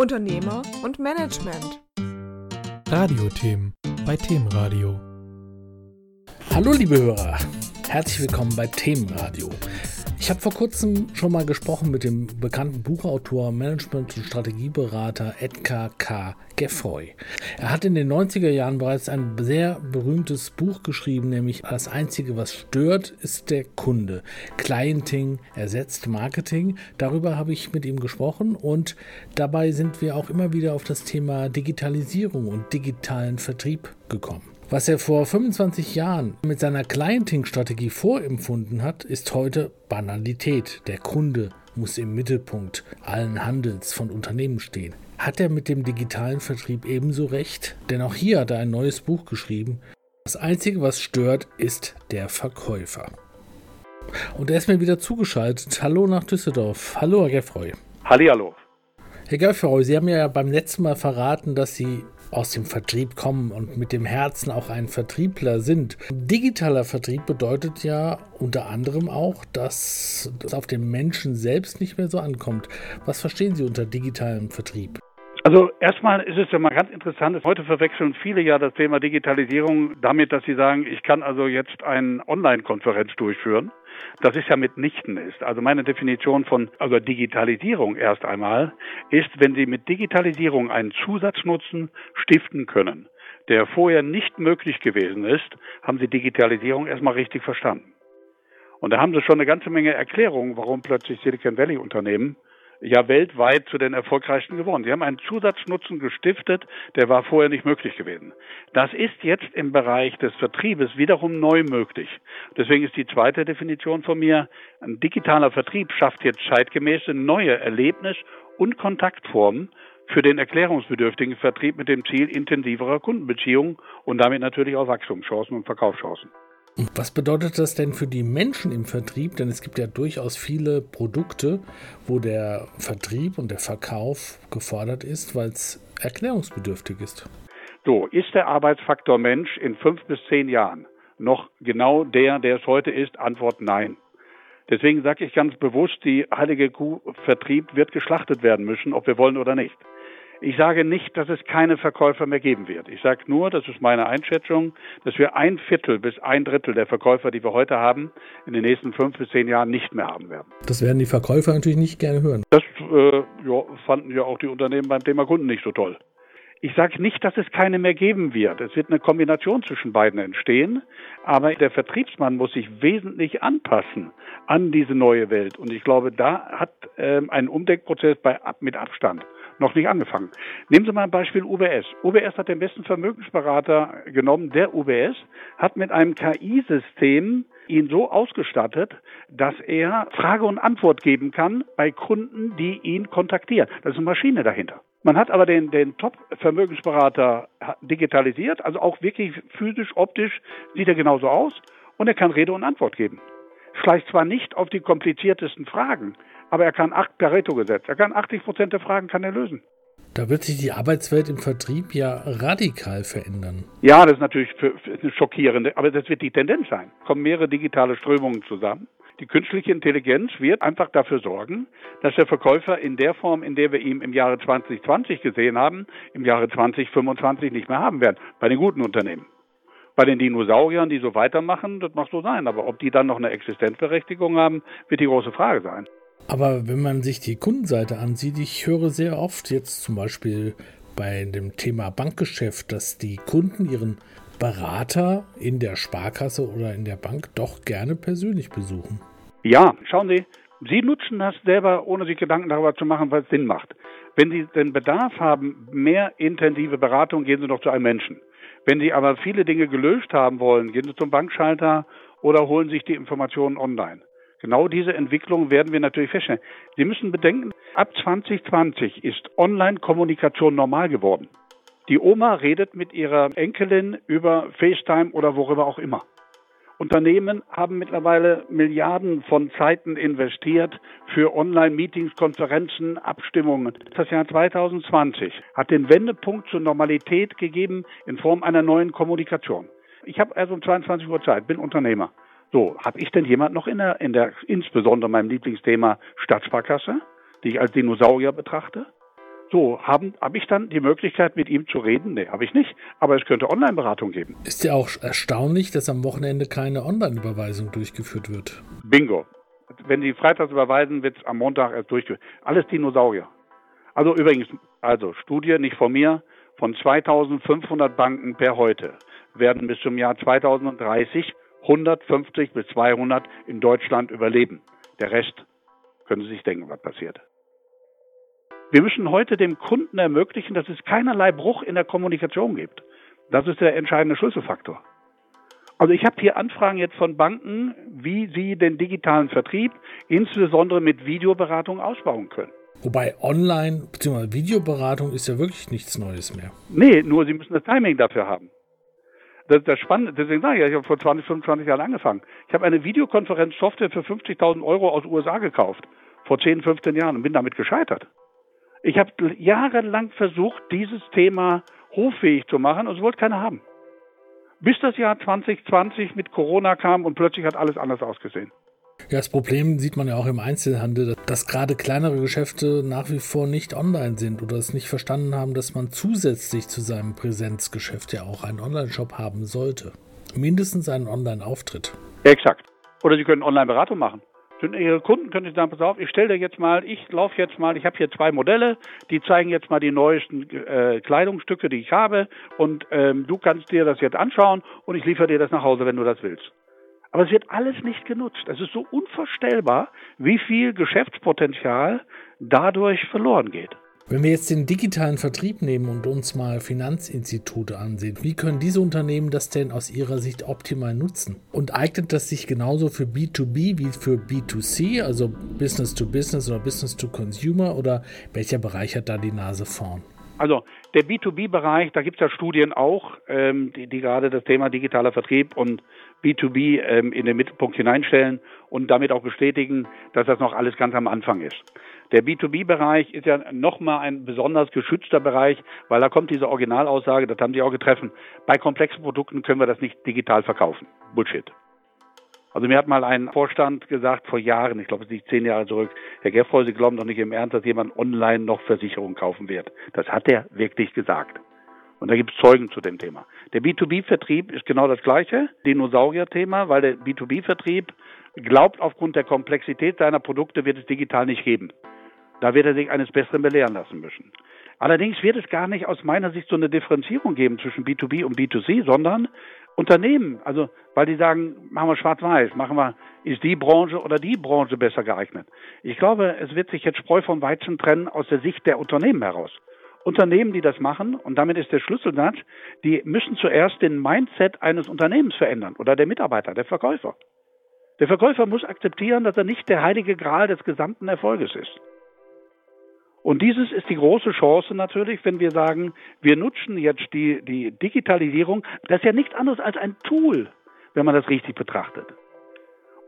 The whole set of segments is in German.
Unternehmer und Management. Radiothemen bei Themenradio. Hallo liebe Hörer, herzlich willkommen bei Themenradio. Ich habe vor kurzem schon mal gesprochen mit dem bekannten Buchautor, Management- und Strategieberater Edgar K. Geffroy. Er hat in den 90er Jahren bereits ein sehr berühmtes Buch geschrieben, nämlich Das Einzige, was stört, ist der Kunde. Clienting ersetzt Marketing. Darüber habe ich mit ihm gesprochen und dabei sind wir auch immer wieder auf das Thema Digitalisierung und digitalen Vertrieb gekommen. Was er vor 25 Jahren mit seiner Clienting-Strategie vorempfunden hat, ist heute Banalität. Der Kunde muss im Mittelpunkt allen Handels von Unternehmen stehen. Hat er mit dem digitalen Vertrieb ebenso recht? Denn auch hier hat er ein neues Buch geschrieben. Das Einzige, was stört, ist der Verkäufer. Und er ist mir wieder zugeschaltet. Hallo nach Düsseldorf. Hallo, Herr Geffroy. Hallihallo. Herr Geffroy, Sie haben ja beim letzten Mal verraten, dass Sie aus dem Vertrieb kommen und mit dem Herzen auch ein Vertriebler sind. Digitaler Vertrieb bedeutet ja unter anderem auch, dass es auf den Menschen selbst nicht mehr so ankommt. Was verstehen Sie unter digitalem Vertrieb? Also erstmal ist es ja mal ganz interessant, heute verwechseln viele ja das Thema Digitalisierung damit, dass sie sagen, ich kann also jetzt eine Online-Konferenz durchführen. Das ist ja mitnichten ist. Also meine Definition von also Digitalisierung erst einmal ist, wenn Sie mit Digitalisierung einen Zusatznutzen stiften können, der vorher nicht möglich gewesen ist, haben Sie Digitalisierung erstmal richtig verstanden. Und da haben Sie schon eine ganze Menge Erklärungen, warum plötzlich Silicon Valley Unternehmen ja weltweit zu den erfolgreichsten geworden. Sie haben einen Zusatznutzen gestiftet, der war vorher nicht möglich gewesen. Das ist jetzt im Bereich des Vertriebes wiederum neu möglich. Deswegen ist die zweite Definition von mir, ein digitaler Vertrieb schafft jetzt zeitgemäße neue Erlebnis- und Kontaktformen für den erklärungsbedürftigen Vertrieb mit dem Ziel intensiverer Kundenbeziehungen und damit natürlich auch Wachstumschancen und Verkaufschancen. Was bedeutet das denn für die Menschen im Vertrieb? Denn es gibt ja durchaus viele Produkte, wo der Vertrieb und der Verkauf gefordert ist, weil es erklärungsbedürftig ist. So, ist der Arbeitsfaktor Mensch in fünf bis zehn Jahren noch genau der, der es heute ist? Antwort nein. Deswegen sage ich ganz bewusst, die heilige Kuh Vertrieb wird geschlachtet werden müssen, ob wir wollen oder nicht. Ich sage nicht, dass es keine Verkäufer mehr geben wird. Ich sage nur, das ist meine Einschätzung, dass wir ein Viertel bis ein Drittel der Verkäufer, die wir heute haben, in den nächsten fünf bis zehn Jahren nicht mehr haben werden. Das werden die Verkäufer natürlich nicht gerne hören. Das äh, ja, fanden ja auch die Unternehmen beim Thema Kunden nicht so toll. Ich sage nicht, dass es keine mehr geben wird. Es wird eine Kombination zwischen beiden entstehen, aber der Vertriebsmann muss sich wesentlich anpassen an diese neue Welt. Und ich glaube, da hat ähm, ein Umdenkprozess bei, mit Abstand noch nicht angefangen. Nehmen Sie mal ein Beispiel UBS. UBS hat den besten Vermögensberater genommen. Der UBS hat mit einem KI-System ihn so ausgestattet, dass er Frage und Antwort geben kann bei Kunden, die ihn kontaktieren. Da ist eine Maschine dahinter. Man hat aber den, den Top-Vermögensberater digitalisiert, also auch wirklich physisch, optisch sieht er genauso aus und er kann Rede und Antwort geben. Vielleicht zwar nicht auf die kompliziertesten Fragen, aber er kann acht Pareto-Gesetz. Er kann 80 Prozent der Fragen kann er lösen. Da wird sich die Arbeitswelt im Vertrieb ja radikal verändern. Ja, das ist natürlich für, für eine schockierende, aber das wird die Tendenz sein. Es kommen mehrere digitale Strömungen zusammen. Die künstliche Intelligenz wird einfach dafür sorgen, dass der Verkäufer in der Form, in der wir ihn im Jahre 2020 gesehen haben, im Jahre 2025 nicht mehr haben werden. Bei den guten Unternehmen. Bei den Dinosauriern, die so weitermachen, das mag so sein. Aber ob die dann noch eine Existenzberechtigung haben, wird die große Frage sein. Aber wenn man sich die Kundenseite ansieht, ich höre sehr oft jetzt zum Beispiel bei dem Thema Bankgeschäft, dass die Kunden ihren Berater in der Sparkasse oder in der Bank doch gerne persönlich besuchen. Ja, schauen Sie, Sie nutzen das selber, ohne sich Gedanken darüber zu machen, was Sinn macht. Wenn Sie den Bedarf haben, mehr intensive Beratung, gehen Sie doch zu einem Menschen. Wenn Sie aber viele Dinge gelöst haben wollen, gehen Sie zum Bankschalter oder holen sich die Informationen online. Genau diese Entwicklung werden wir natürlich feststellen. Sie müssen bedenken, ab 2020 ist Online-Kommunikation normal geworden. Die Oma redet mit ihrer Enkelin über FaceTime oder worüber auch immer. Unternehmen haben mittlerweile Milliarden von Zeiten investiert für Online-Meetings, Konferenzen, Abstimmungen. Das Jahr 2020 hat den Wendepunkt zur Normalität gegeben in Form einer neuen Kommunikation. Ich habe also um 22 Uhr Zeit, bin Unternehmer. So, habe ich denn jemand noch in der, in der, insbesondere meinem Lieblingsthema Stadtsparkasse, die ich als Dinosaurier betrachte? So, habe hab ich dann die Möglichkeit, mit ihm zu reden? Nee, habe ich nicht. Aber es könnte Online-Beratung geben. Ist ja auch erstaunlich, dass am Wochenende keine Online-Überweisung durchgeführt wird. Bingo. Wenn Sie freitags überweisen, wird es am Montag erst durchgeführt. Alles Dinosaurier. Also übrigens, also Studie nicht von mir, von 2500 Banken per heute werden bis zum Jahr 2030 150 bis 200 in Deutschland überleben. Der Rest können Sie sich denken, was passiert. Wir müssen heute dem Kunden ermöglichen, dass es keinerlei Bruch in der Kommunikation gibt. Das ist der entscheidende Schlüsselfaktor. Also ich habe hier Anfragen jetzt von Banken, wie sie den digitalen Vertrieb insbesondere mit Videoberatung ausbauen können. Wobei Online- bzw. Videoberatung ist ja wirklich nichts Neues mehr. Nee, nur sie müssen das Timing dafür haben. Das, das Spannende, deswegen sage ich, ich habe vor 20, 25 Jahren angefangen. Ich habe eine Videokonferenzsoftware für 50.000 Euro aus USA gekauft, vor 10, 15 Jahren und bin damit gescheitert. Ich habe jahrelang versucht, dieses Thema hoffähig zu machen und es wollte keiner haben. Bis das Jahr 2020 mit Corona kam und plötzlich hat alles anders ausgesehen. Ja, das Problem sieht man ja auch im Einzelhandel, dass gerade kleinere Geschäfte nach wie vor nicht online sind oder es nicht verstanden haben, dass man zusätzlich zu seinem Präsenzgeschäft ja auch einen Online-Shop haben sollte. Mindestens einen Online-Auftritt. Exakt. Oder Sie können Online-Beratung machen. Ihre Kunden können Sie sagen, pass auf, ich stelle dir jetzt mal, ich laufe jetzt mal, ich habe hier zwei Modelle, die zeigen jetzt mal die neuesten äh, Kleidungsstücke, die ich habe und ähm, du kannst dir das jetzt anschauen und ich liefere dir das nach Hause, wenn du das willst. Aber es wird alles nicht genutzt. Es ist so unvorstellbar, wie viel Geschäftspotenzial dadurch verloren geht. Wenn wir jetzt den digitalen Vertrieb nehmen und uns mal Finanzinstitute ansehen, wie können diese Unternehmen das denn aus ihrer Sicht optimal nutzen? Und eignet das sich genauso für B2B wie für B2C, also Business to Business oder Business to Consumer oder welcher Bereich hat da die Nase vorn? Also der B2B-Bereich, da gibt es ja Studien auch, ähm, die, die gerade das Thema digitaler Vertrieb und B2B ähm, in den Mittelpunkt hineinstellen und damit auch bestätigen, dass das noch alles ganz am Anfang ist. Der B2B-Bereich ist ja nochmal ein besonders geschützter Bereich, weil da kommt diese Originalaussage, das haben Sie auch getroffen, bei komplexen Produkten können wir das nicht digital verkaufen. Bullshit. Also mir hat mal ein Vorstand gesagt vor Jahren, ich glaube es liegt zehn Jahre zurück, Herr Geffroy, Sie glauben doch nicht im Ernst, dass jemand online noch Versicherungen kaufen wird. Das hat er wirklich gesagt. Und da gibt es Zeugen zu dem Thema. Der B2B-Vertrieb ist genau das gleiche, Dinosaurier-Thema, weil der B2B-Vertrieb glaubt, aufgrund der Komplexität seiner Produkte wird es digital nicht geben. Da wird er sich eines Besseren belehren lassen müssen. Allerdings wird es gar nicht aus meiner Sicht so eine Differenzierung geben zwischen B2B und B2C, sondern Unternehmen, also weil die sagen, machen wir schwarz-weiß, machen wir, ist die Branche oder die Branche besser geeignet. Ich glaube, es wird sich jetzt Spreu vom Weizen trennen aus der Sicht der Unternehmen heraus. Unternehmen, die das machen, und damit ist der Schlüsselsatz, die müssen zuerst den Mindset eines Unternehmens verändern oder der Mitarbeiter, der Verkäufer. Der Verkäufer muss akzeptieren, dass er nicht der heilige Gral des gesamten Erfolges ist. Und dieses ist die große Chance natürlich, wenn wir sagen, wir nutzen jetzt die, die Digitalisierung. Das ist ja nichts anderes als ein Tool, wenn man das richtig betrachtet.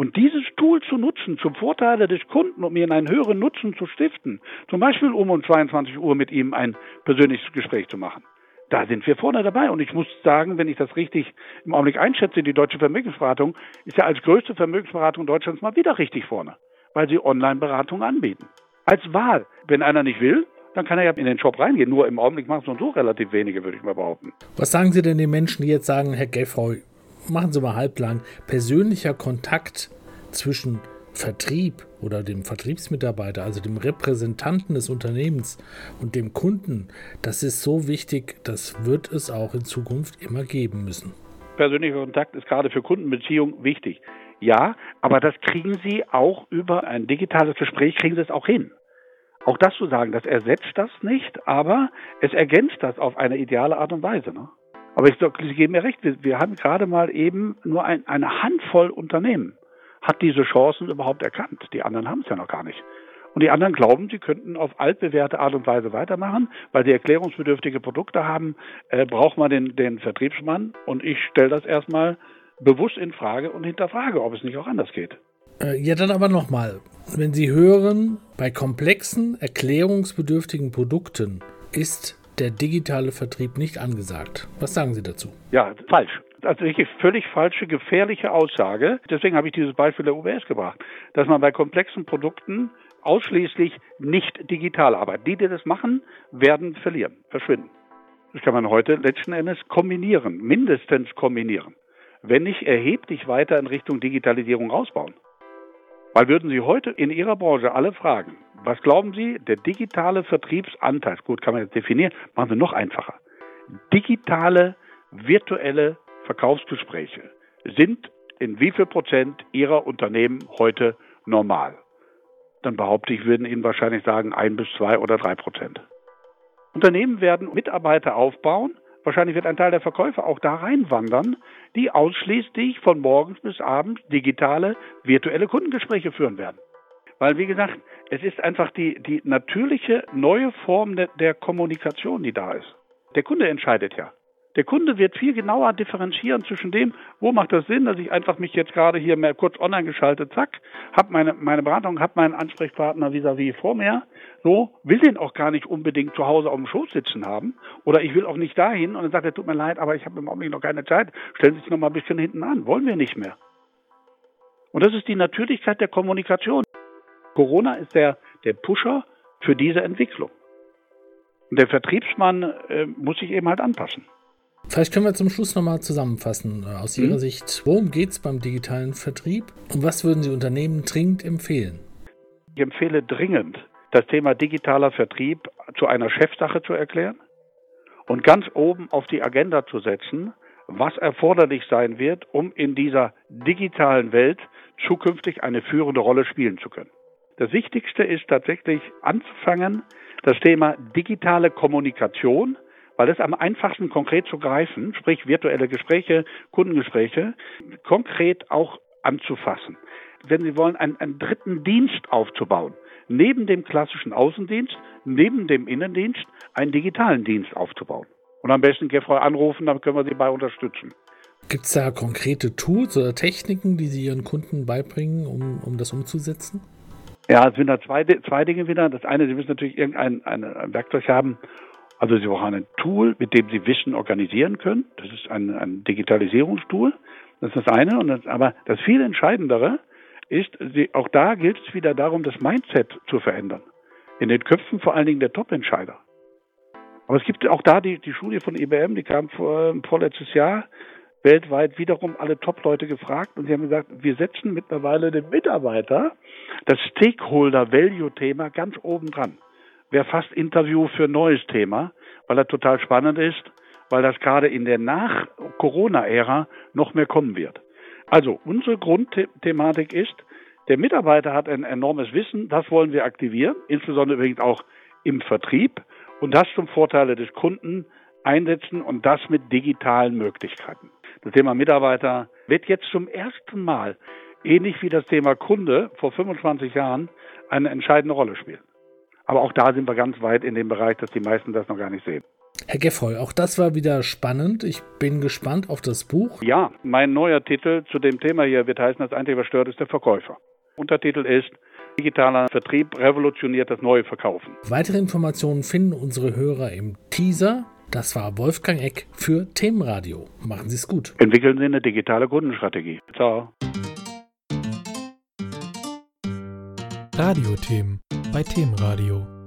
Und dieses Tool zu nutzen zum Vorteile des Kunden, um ihm einen höheren Nutzen zu stiften, zum Beispiel um um 22 Uhr mit ihm ein persönliches Gespräch zu machen, da sind wir vorne dabei. Und ich muss sagen, wenn ich das richtig im Augenblick einschätze, die Deutsche Vermögensberatung ist ja als größte Vermögensberatung Deutschlands mal wieder richtig vorne, weil sie Online-Beratung anbieten als Wahl. Wenn einer nicht will, dann kann er ja in den Shop reingehen. Nur im Augenblick machen es so relativ wenige, würde ich mal behaupten. Was sagen Sie denn den Menschen, die jetzt sagen, Herr Geffroy, machen Sie mal halblang, persönlicher Kontakt zwischen Vertrieb oder dem Vertriebsmitarbeiter, also dem Repräsentanten des Unternehmens und dem Kunden, das ist so wichtig, das wird es auch in Zukunft immer geben müssen. Persönlicher Kontakt ist gerade für Kundenbeziehungen wichtig. Ja, aber das kriegen Sie auch über ein digitales Gespräch, kriegen Sie es auch hin. Auch das zu sagen, das ersetzt das nicht, aber es ergänzt das auf eine ideale Art und Weise. Ne? Aber ich, Sie geben mir recht, wir, wir haben gerade mal eben nur ein, eine Handvoll Unternehmen hat diese Chancen überhaupt erkannt. Die anderen haben es ja noch gar nicht. Und die anderen glauben, sie könnten auf altbewährte Art und Weise weitermachen, weil sie erklärungsbedürftige Produkte haben, äh, braucht man den, den Vertriebsmann. Und ich stelle das erstmal bewusst in Frage und hinterfrage, ob es nicht auch anders geht. Äh, ja, dann aber nochmal. Wenn Sie hören, bei komplexen, erklärungsbedürftigen Produkten ist der digitale Vertrieb nicht angesagt. Was sagen Sie dazu? Ja, falsch. Also wirklich völlig falsche, gefährliche Aussage. Deswegen habe ich dieses Beispiel der UBS gebracht, dass man bei komplexen Produkten ausschließlich nicht digital arbeiten. Die, die das machen, werden verlieren, verschwinden. Das kann man heute letzten Endes kombinieren, mindestens kombinieren, wenn nicht erheblich weiter in Richtung Digitalisierung ausbauen. Weil würden Sie heute in Ihrer Branche alle fragen, was glauben Sie, der digitale Vertriebsanteil, gut, kann man jetzt definieren, machen wir noch einfacher. Digitale, virtuelle Verkaufsgespräche sind in wie viel Prozent Ihrer Unternehmen heute normal? Dann behaupte ich, würden Ihnen wahrscheinlich sagen, ein bis zwei oder drei Prozent. Unternehmen werden Mitarbeiter aufbauen. Wahrscheinlich wird ein Teil der Verkäufer auch da reinwandern, die ausschließlich von morgens bis abends digitale, virtuelle Kundengespräche führen werden. Weil, wie gesagt, es ist einfach die, die natürliche neue Form der, der Kommunikation, die da ist. Der Kunde entscheidet ja. Der Kunde wird viel genauer differenzieren zwischen dem, wo macht das Sinn, dass ich einfach mich jetzt gerade hier mehr kurz online geschaltet, zack, habe meine, meine Beratung, habe meinen Ansprechpartner vis-à-vis -vis vor mir, so, will den auch gar nicht unbedingt zu Hause auf dem Schoß sitzen haben oder ich will auch nicht dahin und dann sagt er, tut mir leid, aber ich habe im Augenblick noch keine Zeit, stellen Sie sich noch mal ein bisschen hinten an, wollen wir nicht mehr. Und das ist die Natürlichkeit der Kommunikation. Corona ist der, der Pusher für diese Entwicklung. Und der Vertriebsmann äh, muss sich eben halt anpassen. Vielleicht können wir zum Schluss nochmal zusammenfassen. Äh, aus Ihrer mhm. Sicht, worum geht es beim digitalen Vertrieb und was würden Sie Unternehmen dringend empfehlen? Ich empfehle dringend, das Thema digitaler Vertrieb zu einer Chefsache zu erklären und ganz oben auf die Agenda zu setzen, was erforderlich sein wird, um in dieser digitalen Welt zukünftig eine führende Rolle spielen zu können. Das Wichtigste ist tatsächlich anzufangen, das Thema digitale Kommunikation weil es am einfachsten konkret zu greifen, sprich virtuelle Gespräche, Kundengespräche, konkret auch anzufassen. Wenn Sie wollen, einen, einen dritten Dienst aufzubauen, neben dem klassischen Außendienst, neben dem Innendienst, einen digitalen Dienst aufzubauen. Und am besten Gefreu anrufen, dann können wir Sie bei unterstützen. Gibt es da konkrete Tools oder Techniken, die Sie Ihren Kunden beibringen, um, um das umzusetzen? Ja, es sind da zwei, zwei Dinge wieder. Das eine, Sie müssen natürlich irgendein ein, ein Werkzeug haben, also Sie brauchen ein Tool, mit dem Sie Wissen organisieren können. Das ist ein, ein Digitalisierungstool. Das ist das eine. Und das, aber das viel Entscheidendere ist, Sie, auch da gilt es wieder darum, das Mindset zu verändern. In den Köpfen vor allen Dingen der Top-Entscheider. Aber es gibt auch da die, die Studie von IBM, die kam vor, vorletztes Jahr weltweit wiederum alle Top-Leute gefragt und sie haben gesagt, wir setzen mittlerweile den Mitarbeiter das Stakeholder-Value-Thema ganz oben dran wäre fast Interview für ein neues Thema, weil er total spannend ist, weil das gerade in der Nach-Corona-Ära noch mehr kommen wird. Also unsere Grundthematik ist, der Mitarbeiter hat ein enormes Wissen, das wollen wir aktivieren, insbesondere übrigens auch im Vertrieb und das zum Vorteile des Kunden einsetzen und das mit digitalen Möglichkeiten. Das Thema Mitarbeiter wird jetzt zum ersten Mal, ähnlich wie das Thema Kunde vor 25 Jahren, eine entscheidende Rolle spielen. Aber auch da sind wir ganz weit in dem Bereich, dass die meisten das noch gar nicht sehen. Herr Geffroy, auch das war wieder spannend. Ich bin gespannt auf das Buch. Ja, mein neuer Titel zu dem Thema hier wird heißen, das Einzige, was stört, ist der Verkäufer. Untertitel ist Digitaler Vertrieb revolutioniert das neue Verkaufen. Weitere Informationen finden unsere Hörer im Teaser. Das war Wolfgang Eck für Themenradio. Machen Sie es gut. Entwickeln Sie eine digitale Kundenstrategie. Ciao. Radiothemen bei Themenradio.